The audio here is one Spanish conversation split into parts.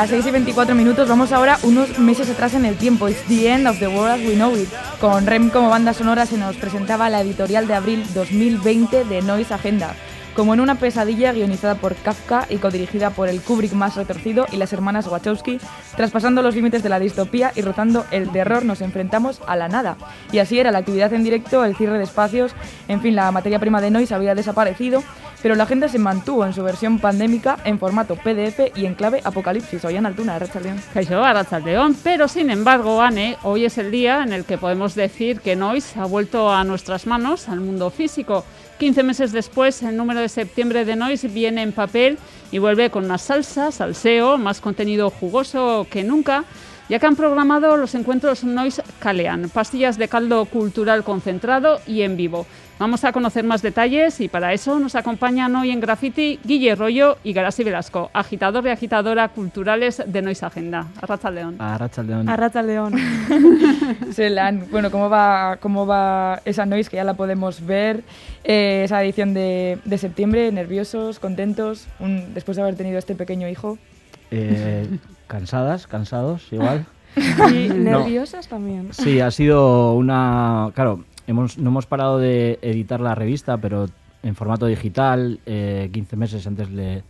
las 6 y 24 minutos, vamos ahora unos meses atrás en el tiempo. It's the end of the world as we know it. Con Rem como banda sonora se nos presentaba la editorial de abril 2020 de Noise Agenda. Como en una pesadilla guionizada por Kafka y codirigida por el Kubrick más retorcido y las hermanas Wachowski, traspasando los límites de la distopía y rotando el terror, nos enfrentamos a la nada. Y así era la actividad en directo, el cierre de espacios, en fin, la materia prima de Noise había desaparecido pero la agenda se mantuvo en su versión pandémica en formato PDF y en clave apocalipsis. Hoy en Altuna, León. Caixa León, pero sin embargo, Anne, hoy es el día en el que podemos decir que Noise ha vuelto a nuestras manos, al mundo físico. 15 meses después, el número de septiembre de Noise viene en papel y vuelve con más salsa, salseo, más contenido jugoso que nunca ya que han programado los encuentros Noise Calean, pastillas de caldo cultural concentrado y en vivo. Vamos a conocer más detalles y para eso nos acompañan hoy en Graffiti Guille Rollo y Garasi Velasco, agitador y agitadora culturales de Noise Agenda. Arracha León. Arracha León. Arracha León. bueno, ¿cómo va, ¿cómo va esa Noise que ya la podemos ver? Eh, esa edición de, septiembre, nerviosos, contentos, después de haber tenido este pequeño hijo. Eh, cansadas, cansados, igual. Y nerviosas también. Sí, ha sido una... Claro, hemos, no hemos parado de editar la revista, pero en formato digital. 15 eh, meses antes le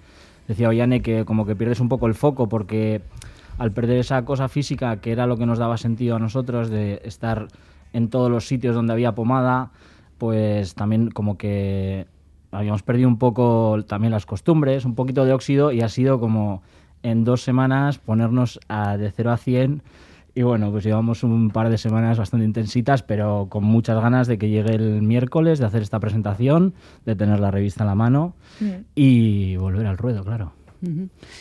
decía Ollane que como que pierdes un poco el foco porque al perder esa cosa física que era lo que nos daba sentido a nosotros de estar en todos los sitios donde había pomada, pues también como que habíamos perdido un poco también las costumbres, un poquito de óxido y ha sido como en dos semanas ponernos a, de 0 a 100 y bueno, pues llevamos un par de semanas bastante intensitas, pero con muchas ganas de que llegue el miércoles, de hacer esta presentación, de tener la revista en la mano y volver al ruedo, claro.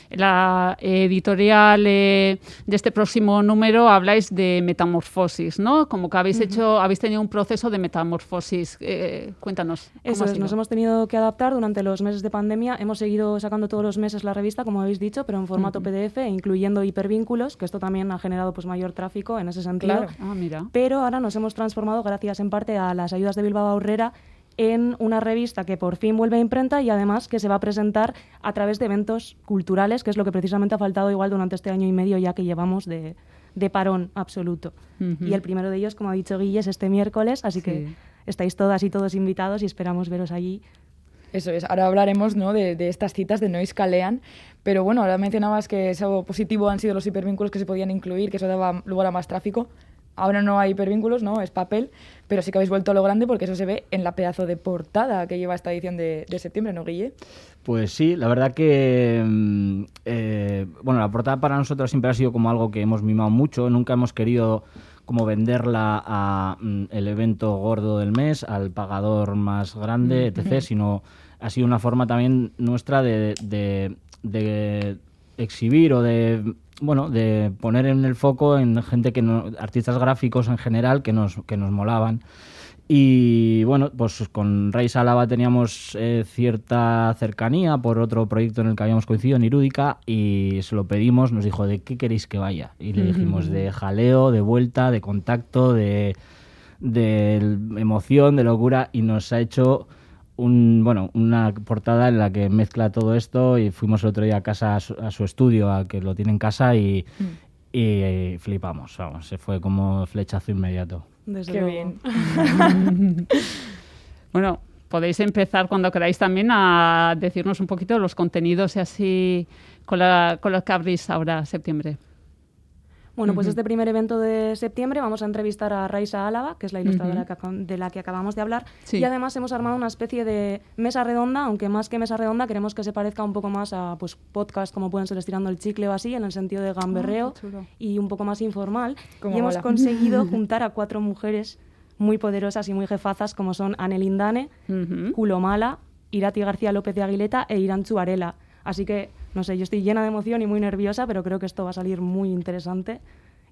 La editorial eh, de este próximo número habláis de metamorfosis, ¿no? Como que habéis hecho, habéis tenido un proceso de metamorfosis. Eh, cuéntanos. Eso es, nos hemos tenido que adaptar durante los meses de pandemia. Hemos seguido sacando todos los meses la revista, como habéis dicho, pero en formato PDF, incluyendo hipervínculos, que esto también ha generado pues mayor tráfico en ese sentido. Ah, mira. Pero ahora nos hemos transformado, gracias en parte a las ayudas de Bilbao Aurrera, en una revista que por fin vuelve a imprenta y además que se va a presentar a través de eventos culturales, que es lo que precisamente ha faltado igual durante este año y medio ya que llevamos de, parón absoluto. Y el primero de ellos, como ha dicho Guille, es este miércoles, así que estáis todas y todos invitados y esperamos veros allí. Eso es, ahora hablaremos ¿no? de, de, estas citas de Noise Calean, pero bueno, ahora mencionabas que eso positivo han sido los hipervínculos que se podían incluir, que eso daba lugar a más tráfico. Ahora no hay hipervínculos, ¿no? Es papel, pero sí que habéis vuelto a lo grande porque eso se ve en la pedazo de portada que lleva esta edición de, septiembre, ¿no, Guille? Pues sí, la verdad que, mm, eh, bueno, la portada para nosotros siempre ha sido como algo que hemos mimado mucho, nunca hemos querido como venderla a mm, el evento gordo del mes, al pagador más grande, mm, etc., sino ha sido una forma también nuestra de, de exhibir o de bueno, de poner en el foco en gente que no, artistas gráficos en general que nos, que nos molaban. Y bueno, pues con Rey Salaba teníamos eh, cierta cercanía por otro proyecto en el que habíamos coincidido en Irúdica y se lo pedimos, nos dijo, ¿de qué queréis que vaya? Y le dijimos de jaleo, de vuelta, de contacto, de, de emoción, de locura y nos ha hecho un, bueno, una portada en la que mezcla todo esto y fuimos el otro día a casa, a su, estudio, a que lo tiene en casa y, mm. y, flipamos, vamos, se fue como flechazo inmediato. Desde Qué bien. bueno, podéis empezar cuando queráis también a decirnos un poquito los contenidos y así con, la, con los que abrís ahora septiembre. Bueno, pues este primer evento de septiembre vamos a entrevistar a Raisa Álava, que es la ilustradora de la que acabamos de hablar, y además hemos armado una especie de mesa redonda, aunque más que mesa redonda queremos que se parezca un poco más a pues podcast como pueden ser Estirando el Chicle o así, en el sentido de gamberreo ah, y un poco más informal. y hemos conseguido juntar a cuatro mujeres muy poderosas y muy jefazas como son Anne Lindane, Culo Mala, Irati García López de Aguileta e Irán Chuarela. Así que no sé, yo estoy llena de emoción y muy nerviosa, pero creo que esto va a salir muy interesante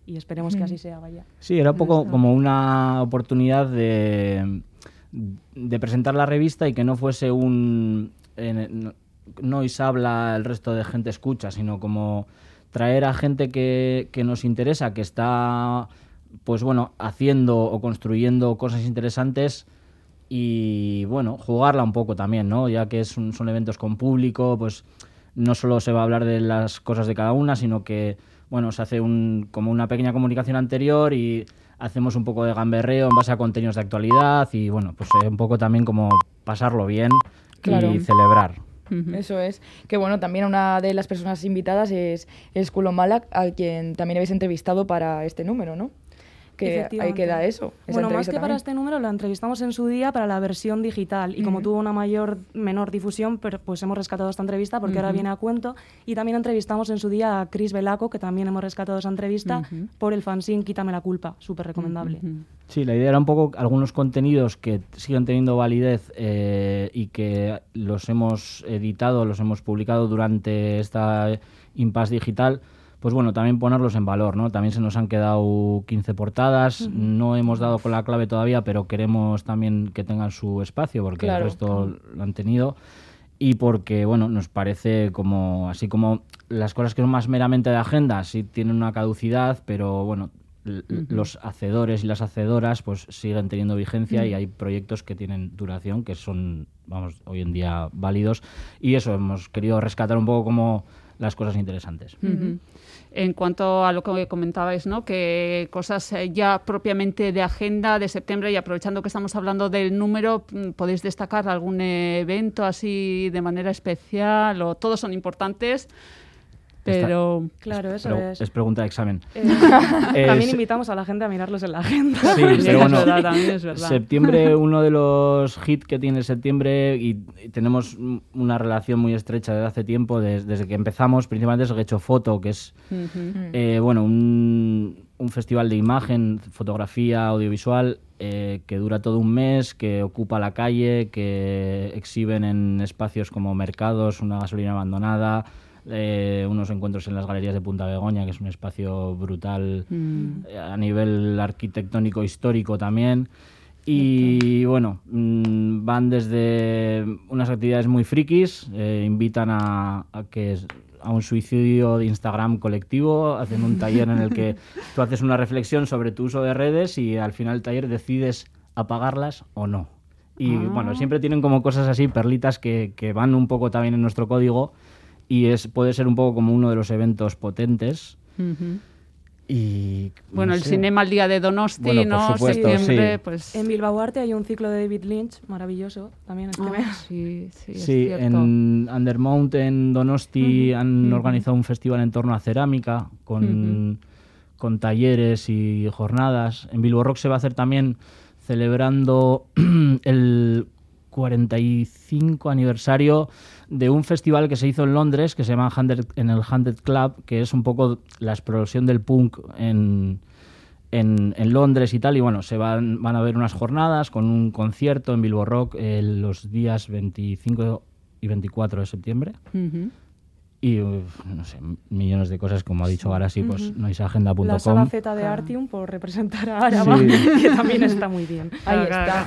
y esperemos que así sea, vaya. Sí, era un poco como una oportunidad de, de presentar la revista y que no fuese un... no habla el resto de gente escucha, sino como traer a gente que, que nos interesa, que está pues bueno, haciendo o construyendo cosas interesantes y bueno, jugarla un poco también, ¿no? Ya que es son eventos con público, pues no solo se va a hablar de las cosas de cada una, sino que bueno, se hace un, como una pequeña comunicación anterior y hacemos un poco de gamberreo en base a contenidos de actualidad y bueno, pues un poco también como pasarlo bien y celebrar. Eso es. Que bueno, también una de las personas invitadas es, es Kulo Malak, a quien también habéis entrevistado para este número, ¿no? Que ahí queda eso. Bueno, más que para este número, lo entrevistamos en su día para la versión digital y como tuvo una mayor, menor difusión, pero pues hemos rescatado esta entrevista porque ahora viene a cuento y también entrevistamos en su día a Chris Velaco, que también hemos rescatado esa entrevista por el fanzine Quítame la culpa, súper recomendable. Sí, la idea era un poco algunos contenidos que siguen teniendo validez eh, y que los hemos editado, los hemos publicado durante esta impasse digital, pues bueno, también ponerlos en valor, ¿no? También se nos han quedado 15 portadas, no hemos dado con la clave todavía, pero queremos también que tengan su espacio, porque el resto lo han tenido. Y porque, bueno, nos parece como, así como las cosas que son más meramente de agenda, sí tienen una caducidad, pero bueno, los hacedores y las hacedoras pues siguen teniendo vigencia y hay proyectos que tienen duración que son vamos hoy en día válidos y eso hemos querido rescatar un poco como las cosas interesantes. En cuanto a lo que comentabais, ¿no? que cosas eh, ya propiamente de agenda de septiembre y aprovechando que estamos hablando del número, mm, ¿podéis destacar algún evento así de manera especial o todos son importantes? Pero, claro, eso es. Es pregunta de examen. Eh, también invitamos a la gente a mirarlos en la agenda. Sí, pero bueno, también es verdad. septiembre, uno de los hits que tiene septiembre, y, tenemos una relación muy estrecha desde hace tiempo, desde, que empezamos, principalmente es Gecho Foto, que es eh, bueno, un, un, festival de imagen, fotografía, audiovisual, eh, que dura todo un mes, que ocupa la calle, que exhiben en espacios como mercados, una gasolina abandonada eh, unos encuentros en las galerías de Punta Begoña, que es un espacio brutal mm. eh, a nivel arquitectónico histórico también. Y bueno, mm, van desde unas actividades muy frikis, eh, invitan a, que a un suicidio de Instagram colectivo, hacen un taller en el que tú haces una reflexión sobre tu uso de redes y al final del taller decides apagarlas o no. Y bueno, ah. siempre tienen como cosas así, perlitas que, que van un poco también en nuestro código y es, puede ser un poco como uno de los eventos potentes. Y, bueno, el cinema al día de Donosti, ¿no? Septiembre, pues... En Bilbao Arte hay un ciclo de David Lynch maravilloso también este ah, Sí, sí, sí en Undermount, en Donosti, han organizado un festival en torno a cerámica con, con talleres y jornadas. En Bilbao Rock se va a hacer también celebrando el 45 aniversario de un festival que se hizo en Londres, que se llama en el Hundred Club, que es un poco la explosión del punk en, en, Londres y tal. Y bueno, se van, van a ver unas jornadas con un concierto en Bilbo Rock los días 25 y 24 de septiembre y no sé, millones de cosas, como ha dicho ahora sí, pues no agenda.com. La sala Z de Artium por representar a Araba, que también está muy bien. Ahí está.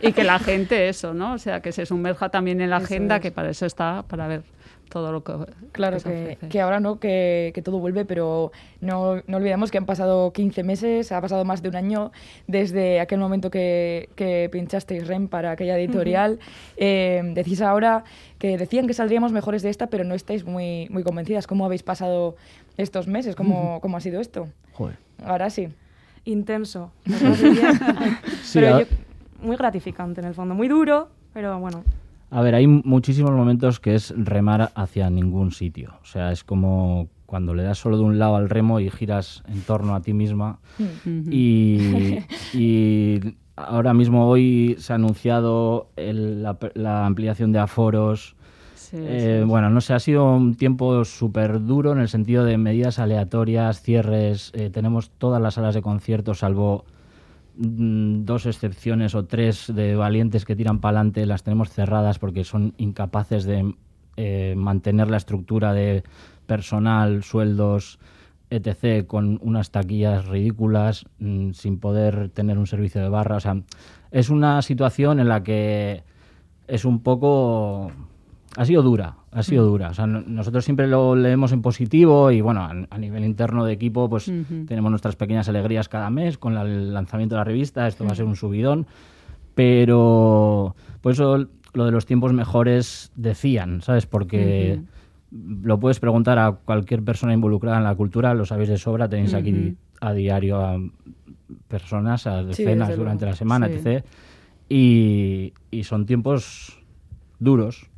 y que la gente eso, ¿no? O sea, que se sumerja también en la agenda, que para eso está, para ver todo lo que claro que, que, ahora no que, que, todo vuelve pero no, no, olvidemos que han pasado 15 meses ha pasado más de un año desde aquel momento que, que pinchasteis REM para aquella editorial. Eh, decís ahora que decían que saldríamos mejores de esta pero no estáis muy muy convencidas. Cómo habéis pasado estos meses cómo, cómo ha sido esto Joder. ahora sí. Intenso. Muy gratificante en el fondo muy duro pero bueno a ver, hay muchísimos momentos que es remar hacia ningún sitio. O sea, es como cuando le das solo de un lado al remo y giras en torno a ti misma. y, ahora mismo hoy se ha anunciado la, ampliación de aforos. Eh, bueno, no sé, ha sido un tiempo súper duro en el sentido de medidas aleatorias, cierres. Eh, tenemos todas las salas de conciertos, salvo Mm, dos excepciones o tres de valientes que tiran para adelante las tenemos cerradas porque son incapaces de eh, mantener la estructura de personal, sueldos, etc., con unas taquillas ridículas, mm, sin poder tener un servicio de barra. O sea, es una situación en la que es un poco ha sido dura, ha sido dura. O sea, nosotros siempre lo leemos en positivo y bueno, a, nivel interno de equipo pues tenemos nuestras pequeñas alegrías cada mes con el lanzamiento de la revista, esto va a ser un subidón, pero por eso lo de los tiempos mejores decían, ¿sabes? Porque lo puedes preguntar a cualquier persona involucrada en la cultura, lo sabéis de sobra, tenéis aquí a diario a personas, a decenas durante la semana, etc. Y, son tiempos duros,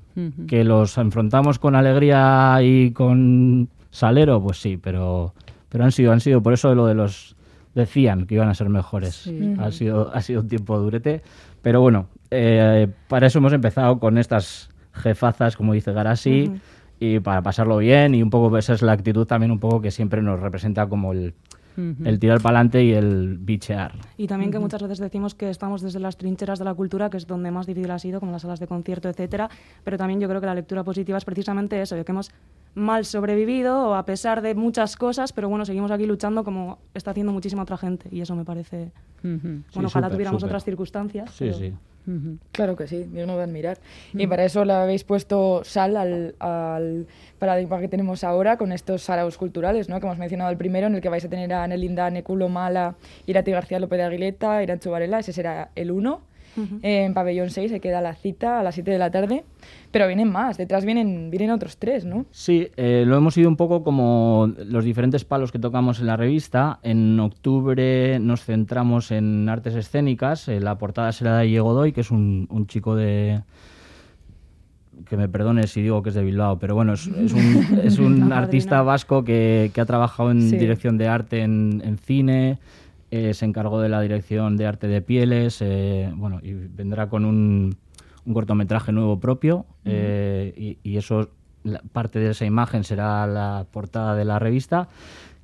que los enfrentamos con alegría y con salero, pues sí, pero, pero han sido, han sido, por eso lo de los decían que iban a ser mejores. Ha, sido, ha sido un tiempo durete, pero bueno, eh, para eso hemos empezado con estas jefazas, como dice Garasi, y para pasarlo bien y un poco esa es la actitud también un poco que siempre nos representa como el, el tirar para adelante y el bichear. Y también que muchas veces decimos que estamos desde las trincheras de la cultura, que es donde más difícil ha sido, como las salas de concierto, etcétera, pero también yo creo que la lectura positiva es precisamente eso, de que hemos mal sobrevivido a pesar de muchas cosas, pero bueno, seguimos aquí luchando como está haciendo muchísima otra gente y eso me parece... Bueno, ojalá tuviéramos otras circunstancias. Sí, sí. Claro que sí, Dios no va a admirar. Y para eso le habéis puesto sal al, paradigma que tenemos ahora con estos saraos culturales, ¿no? que hemos mencionado el primero, en el que vais a tener a Nelinda Neculo Mala, Irati García López de Aguileta, Irancho Varela, ese será el uno. En pabellón 6 se queda la cita a las 7 de la tarde, pero vienen más, detrás vienen, vienen otros tres, ¿no? Sí, eh, lo hemos ido un poco como los diferentes palos que tocamos en la revista. En octubre nos centramos en artes escénicas, eh, la portada será de Diego Doy, que es un, chico de, que me perdone si digo que es de Bilbao, pero bueno, es, un, artista vasco que, ha trabajado en dirección de arte en cine, eh, se encargó de la dirección de arte de pieles, eh, bueno, y vendrá con un, cortometraje nuevo propio, eh, y, eso, parte de esa imagen será la portada de la revista.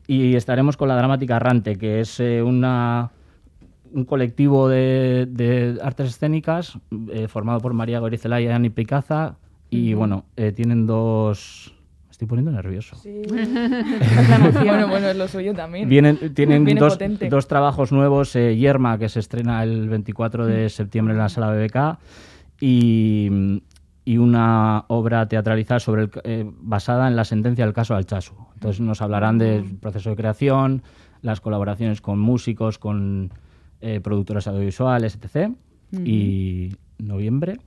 Y estaremos con la Dramática Errante, que es una, un colectivo de, artes escénicas formado por María Gorizelaya y Ani Picaza, y bueno, tienen dos estoy poniendo nervioso. Sí. bueno, bueno, es lo suyo también. Vienen, tienen dos, dos, trabajos nuevos, eh, Yerma, que se estrena el 24 de septiembre en la sala BBK, y, y una obra teatralizada sobre eh, basada en la sentencia del caso Alchazu. Entonces nos hablarán del proceso de creación, las colaboraciones con músicos, con eh, productoras audiovisuales, etc. Y noviembre.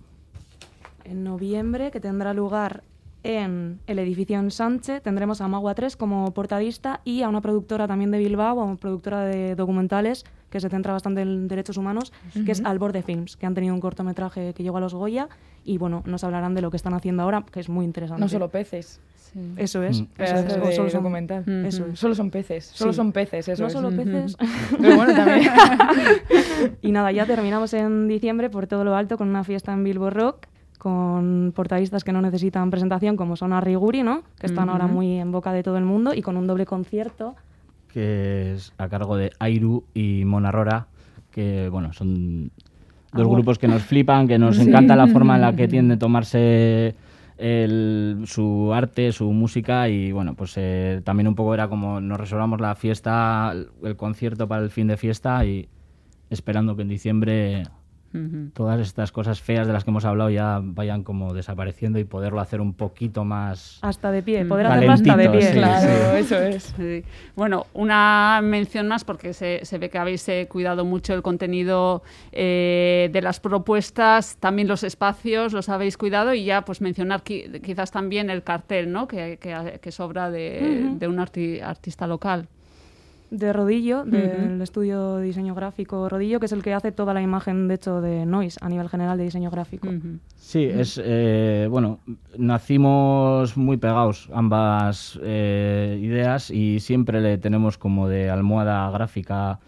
En noviembre, que tendrá lugar en el edificio en Sánchez tendremos a Magua 3 como portadista y a una productora también de Bilbao, una productora de documentales que se centra bastante en derechos humanos, que es Alborde Films, que han tenido un cortometraje que llegó a los Goya y bueno, nos hablarán de lo que están haciendo ahora, que es muy interesante. No solo peces. Eso es. Mm. solo documental. Solo son peces. Solo son peces, eso No solo peces. Pero bueno, también. y nada, ya terminamos en diciembre por todo lo alto con una fiesta en Bilbo Rock con portadistas que no necesitan presentación, como son Arriguri, ¿no? que están ahora muy en boca de todo el mundo, y con un doble concierto. Que es a cargo de Airu y Monarrora, que bueno, son dos grupos que nos flipan, que nos encanta la forma en la que tienden a tomarse su arte, su música y bueno, pues eh, también un poco era como nos reservamos la fiesta, el concierto para el fin de fiesta y esperando que en diciembre todas estas cosas feas de las que hemos hablado ya vayan como desapareciendo y poderlo hacer un poquito más hasta de pie, poder hacerlo hasta de pie. claro, eso es. Bueno, una mención más porque se, ve que habéis eh, cuidado mucho el contenido eh, de las propuestas, también los espacios los habéis cuidado y ya pues mencionar quizás también el cartel, ¿no? Que, que, sobra de, un artista local de Rodillo, del estudio de diseño gráfico Rodillo, que es el que hace toda la imagen, de hecho, de Noise a nivel general de diseño gráfico. Sí, es, eh, bueno, nacimos muy pegados ambas eh, ideas y siempre le tenemos como de almohada gráfica.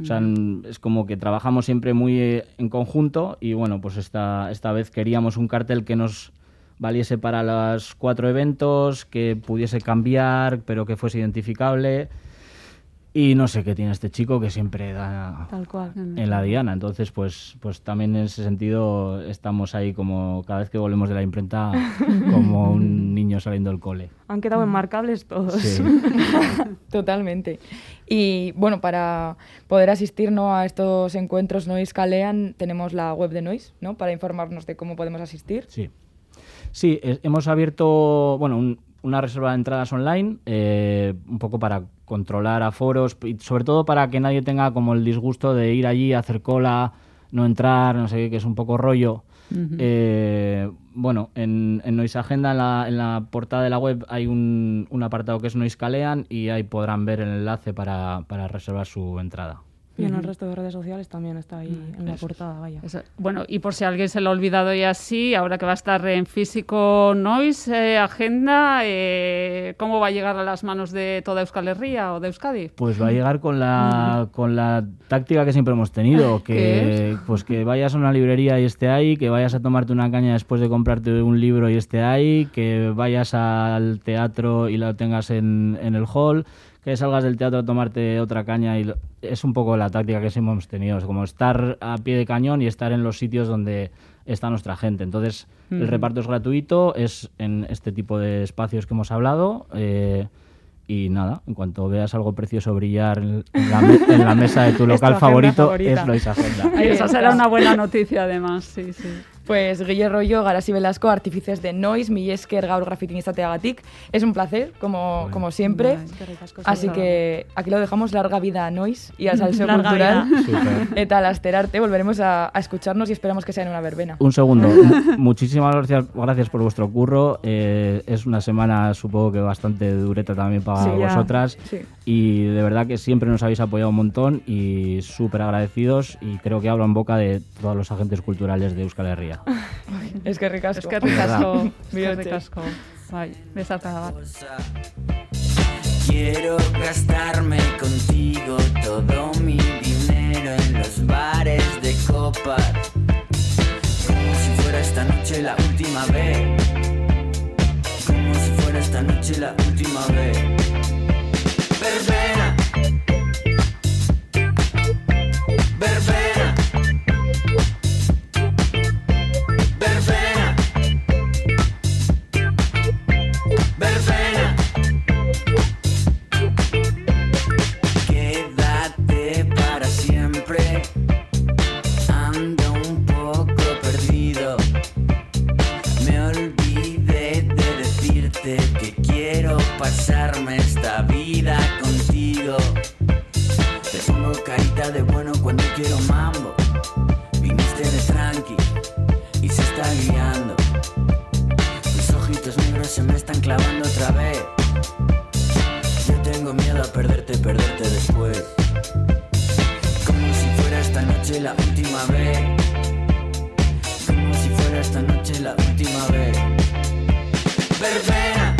O sea, es como que trabajamos siempre muy eh, en conjunto y bueno, pues esta, esta vez queríamos un cartel que nos valiese para los cuatro eventos, que pudiese cambiar, pero que fuese identificable y no sé qué tiene este chico que siempre da en la diana. Entonces, pues, pues también en ese sentido estamos ahí como cada vez que volvemos de la imprenta como un niño saliendo del cole. Han quedado enmarcables todos. Sí. Totalmente. Y bueno, para poder asistir ¿no? a estos encuentros Noise Calean, tenemos la web de Noise, ¿no? Para informarnos de cómo podemos asistir. Sí. Sí, hemos abierto, bueno, un, una reserva de entradas online, eh, un poco para controlar aforos y sobre todo para que nadie tenga como el disgusto de ir allí, hacer cola, no entrar, no sé qué, que es un poco rollo. Eh, bueno, en, en Noise Agenda, en la, en la, portada de la web, hay un, un apartado que es Noise Calean y ahí podrán ver el enlace para, para reservar su entrada. Y en el resto de redes sociales también está ahí en la portada, vaya. Bueno, y por si alguien se lo ha olvidado y así, ahora que va a estar en físico Noise, eh, agenda, eh, ¿cómo va a llegar a las manos de toda Euskal Herria o de Euskadi? Pues va a llegar con la, con la táctica que siempre hemos tenido, que, pues que vayas a una librería y esté ahí, que vayas a tomarte una caña después de comprarte un libro y esté ahí, que vayas al teatro y lo tengas en, en el hall, que salgas del teatro a tomarte otra caña y es un poco la táctica que siempre hemos tenido, es como estar a pie de cañón y estar en los sitios donde está nuestra gente. Entonces, el reparto es gratuito, es en este tipo de espacios que hemos hablado. Eh, y nada, en cuanto veas algo precioso brillar en la, mesa de tu local favorito, es Lois Agenda. Esa será una buena noticia, además, sí, sí. Pues Guillermo Rollo, Garasi Velasco, artífices de Noise, Millesker, Gaur Grafitin Agatik. Es un placer, como, como siempre. Así que aquí lo dejamos, larga vida a Noise y al salseo cultural. Eta lasterarte, volveremos a, escucharnos y esperamos que sea en una verbena. Un segundo, muchísimas gracias, gracias por vuestro curro. Eh, es una semana, supongo que bastante dureta también para vosotras. Y de verdad que siempre nos habéis apoyado un montón y súper agradecidos. Y creo que hablo en boca de todos los agentes culturales de Euskal Herria. es que ricasco. Es que ricasco. Es que ricasco. Bai, besarkada Quiero gastarme contigo todo mi dinero en los bares de copas. Como si fuera esta noche la última vez. Como si fuera esta noche la última vez. Verbena. De bueno cuando quiero mambo. Viniste de tranqui y se está guiando. Tus ojitos negros se me están clavando otra vez. Yo tengo miedo a perderte, perderte después. Como si fuera esta noche la última vez. Como si fuera esta noche la última vez. baby, man.